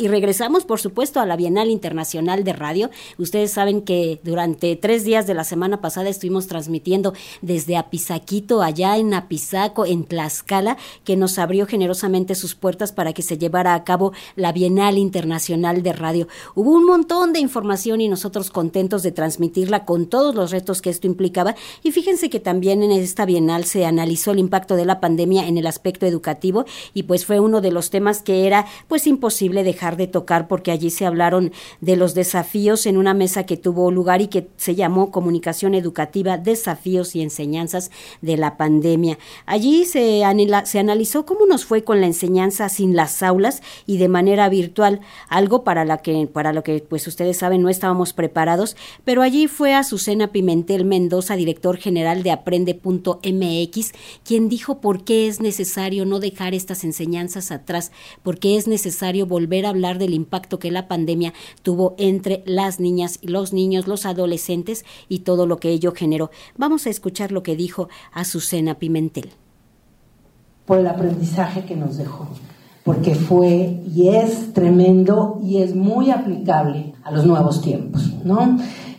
Y regresamos, por supuesto, a la Bienal Internacional de Radio. Ustedes saben que durante tres días de la semana pasada estuvimos transmitiendo desde Apizaquito, allá en Apizaco, en Tlaxcala, que nos abrió generosamente sus puertas para que se llevara a cabo la Bienal Internacional de Radio. Hubo un montón de información y nosotros contentos de transmitirla con todos los retos que esto implicaba. Y fíjense que también en esta Bienal se analizó el impacto de la pandemia en el aspecto educativo y pues fue uno de los temas que era pues imposible dejar de tocar porque allí se hablaron de los desafíos en una mesa que tuvo lugar y que se llamó Comunicación Educativa, Desafíos y Enseñanzas de la Pandemia. Allí se, se analizó cómo nos fue con la enseñanza sin las aulas y de manera virtual, algo para, la que, para lo que pues ustedes saben no estábamos preparados, pero allí fue Azucena Pimentel Mendoza, director general de Aprende.mx, quien dijo por qué es necesario no dejar estas enseñanzas atrás, por qué es necesario volver a hablar del impacto que la pandemia tuvo entre las niñas los niños, los adolescentes y todo lo que ello generó. Vamos a escuchar lo que dijo Azucena Pimentel. Por el aprendizaje que nos dejó, porque fue y es tremendo y es muy aplicable a los nuevos tiempos, ¿no?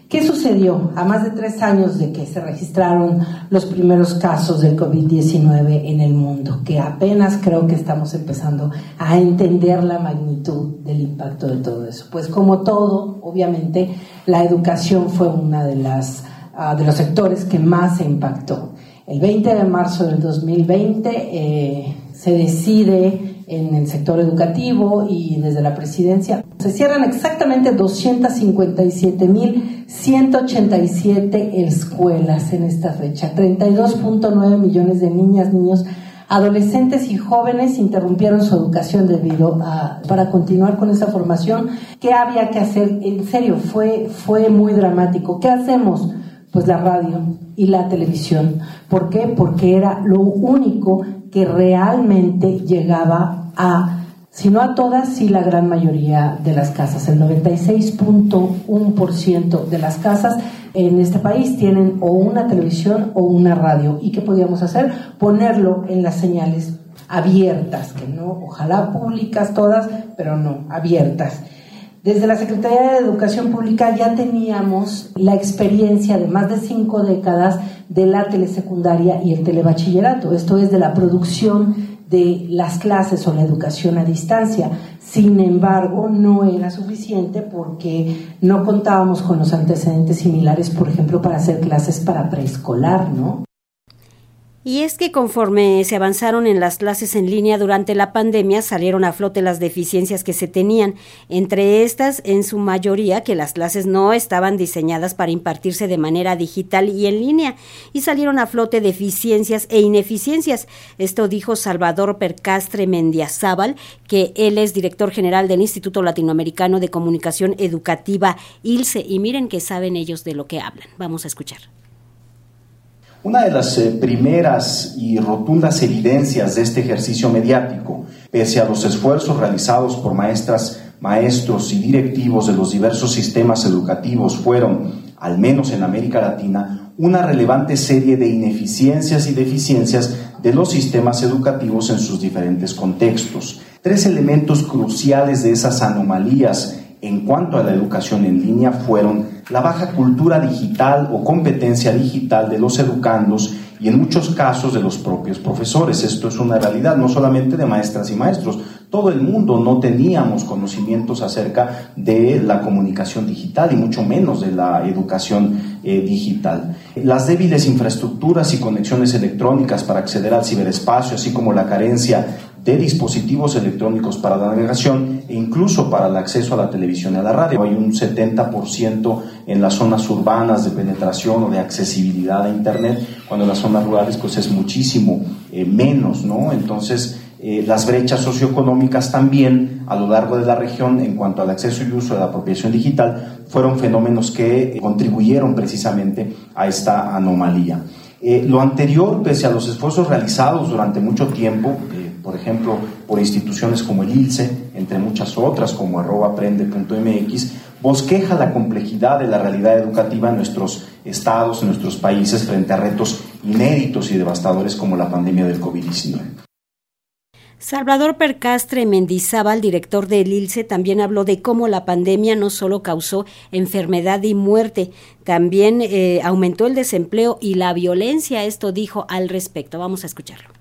¿Qué sucedió a más de tres años de que se registraron los primeros casos del COVID-19 en el mundo? Que apenas creo que estamos empezando a entender la magnitud del impacto de todo eso. Pues como todo, obviamente, la educación fue las uh, de los sectores que más se impactó. El 20 de marzo del 2020 eh, se decide en el sector educativo y desde la presidencia. Se cierran exactamente 257.187 escuelas en esta fecha. 32.9 millones de niñas, niños, adolescentes y jóvenes interrumpieron su educación debido a, para continuar con esa formación. ¿Qué había que hacer? En serio, fue, fue muy dramático. ¿Qué hacemos? Pues la radio y la televisión. ¿Por qué? Porque era lo único que realmente llegaba a, si no a todas, sí la gran mayoría de las casas. El 96.1% de las casas en este país tienen o una televisión o una radio. ¿Y qué podíamos hacer? Ponerlo en las señales abiertas, que no, ojalá públicas todas, pero no, abiertas. Desde la Secretaría de Educación Pública ya teníamos la experiencia de más de cinco décadas de la telesecundaria y el telebachillerato. Esto es de la producción de las clases o la educación a distancia. Sin embargo, no era suficiente porque no contábamos con los antecedentes similares, por ejemplo, para hacer clases para preescolar, ¿no? Y es que conforme se avanzaron en las clases en línea durante la pandemia, salieron a flote las deficiencias que se tenían, entre estas, en su mayoría, que las clases no estaban diseñadas para impartirse de manera digital y en línea, y salieron a flote deficiencias e ineficiencias. Esto dijo Salvador Percastre Mendiazábal, que él es director general del Instituto Latinoamericano de Comunicación Educativa, ILSE, y miren que saben ellos de lo que hablan. Vamos a escuchar. Una de las eh, primeras y rotundas evidencias de este ejercicio mediático, pese a los esfuerzos realizados por maestras, maestros y directivos de los diversos sistemas educativos, fueron, al menos en América Latina, una relevante serie de ineficiencias y deficiencias de los sistemas educativos en sus diferentes contextos. Tres elementos cruciales de esas anomalías en cuanto a la educación en línea fueron la baja cultura digital o competencia digital de los educandos y en muchos casos de los propios profesores. Esto es una realidad, no solamente de maestras y maestros. Todo el mundo no teníamos conocimientos acerca de la comunicación digital y mucho menos de la educación eh, digital. Las débiles infraestructuras y conexiones electrónicas para acceder al ciberespacio, así como la carencia de dispositivos electrónicos para la navegación e incluso para el acceso a la televisión y a la radio. Hay un 70% en las zonas urbanas de penetración o de accesibilidad a Internet, cuando en las zonas rurales pues es muchísimo eh, menos, ¿no? Entonces, eh, las brechas socioeconómicas también a lo largo de la región en cuanto al acceso y uso de la apropiación digital fueron fenómenos que eh, contribuyeron precisamente a esta anomalía. lo anterior, pese a los esfuerzos realizados durante mucho tiempo, ejemplo, por instituciones como el ILSE, entre muchas otras como aprende.mx, bosqueja la complejidad de la realidad educativa en nuestros estados, en nuestros países, frente a retos inéditos y devastadores como la pandemia del COVID-19. Salvador Percastre Mendizábal, director del ILCE, también habló de cómo la pandemia no solo causó enfermedad y muerte, también eh, aumentó el desempleo y la violencia. Esto dijo al respecto. Vamos a escucharlo.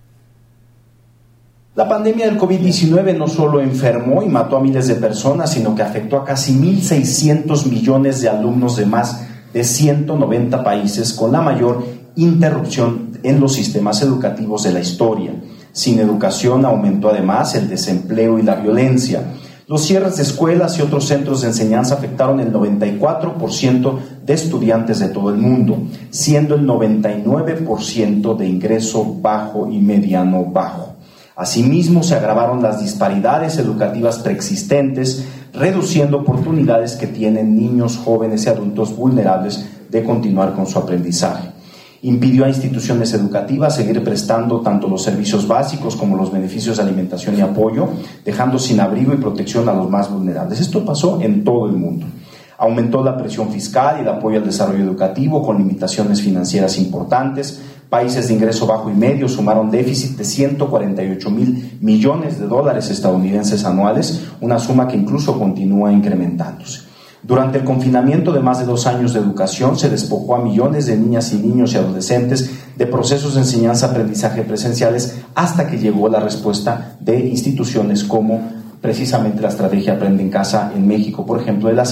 La pandemia del COVID-19 no solo enfermó y mató a miles de personas, sino que afectó a casi 1.600 millones de alumnos de más de 190 países, con la mayor interrupción en los sistemas educativos de la historia. Sin educación aumentó además el desempleo y la violencia. Los cierres de escuelas y otros centros de enseñanza afectaron el 94% de estudiantes de todo el mundo, siendo el 99% de ingreso bajo y mediano bajo. Asimismo, se agravaron las disparidades educativas preexistentes, reduciendo oportunidades que tienen niños, jóvenes y adultos vulnerables de continuar con su aprendizaje impidió a instituciones educativas seguir prestando tanto los servicios básicos como los beneficios de alimentación y apoyo, dejando sin abrigo y protección a los más vulnerables. Esto pasó en todo el mundo. Aumentó la presión fiscal y el apoyo al desarrollo educativo con limitaciones financieras importantes. Países de ingreso bajo y medio sumaron déficit de 148 mil millones de dólares estadounidenses anuales, una suma que incluso continúa incrementándose. Durante el confinamiento de más de dos años de educación se despojó a millones de niñas y niños y adolescentes de procesos de enseñanza-aprendizaje presenciales hasta que llegó la respuesta de instituciones como precisamente la estrategia Aprende en Casa en México, por ejemplo, de la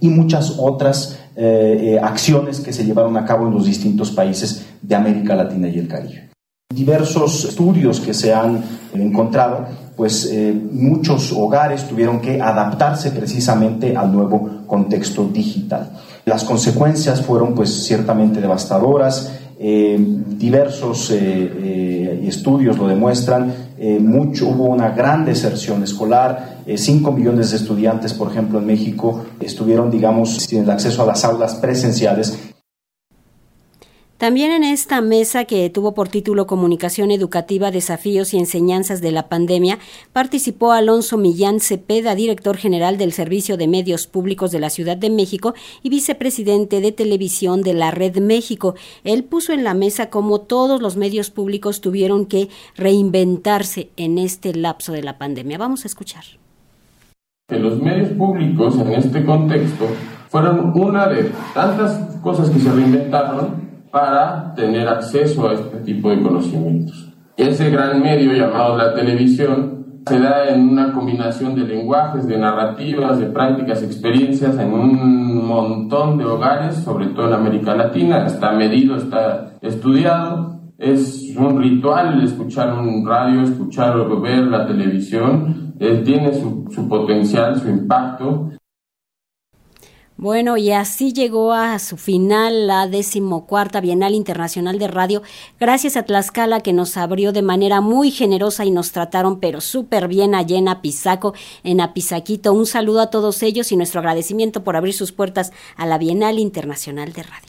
y muchas otras eh, eh, acciones que se llevaron a cabo en los distintos países de América Latina y el Caribe. Diversos estudios que se han encontrado pues eh, muchos hogares tuvieron que adaptarse precisamente al nuevo contexto digital. Las consecuencias fueron pues ciertamente devastadoras, diversos estudios lo demuestran, hubo una gran deserción escolar, 5 millones de estudiantes, por ejemplo, en México estuvieron, digamos, sin el acceso a las aulas presenciales también en esta mesa que tuvo por título Comunicación Educativa, Desafíos y Enseñanzas de la Pandemia, participó Alonso Millán Cepeda, director general del Servicio de Medios Públicos de la Ciudad de México y vicepresidente de televisión de la Red México. Él puso en la mesa cómo todos los medios públicos tuvieron que reinventarse en este lapso de la pandemia. Vamos a escuchar. Que los medios públicos en este contexto fueron una de tantas cosas que se reinventaron para tener acceso a este tipo de conocimientos. Ese gran medio llamado la televisión se da en una combinación de lenguajes, de narrativas, de prácticas, experiencias en un montón de hogares, sobre todo en América Latina. Está medido, está estudiado. Es un ritual escuchar un radio, escuchar o ver la televisión. Tiene su, su potencial, su impacto. Bueno, y así llegó a su final la decimocuarta Bienal Internacional de Radio, gracias a Tlaxcala que nos abrió de manera muy generosa y nos trataron pero súper bien allá en Apizaco, en Apizaquito. Un saludo a todos ellos y nuestro agradecimiento por abrir sus puertas a la Bienal Internacional de Radio.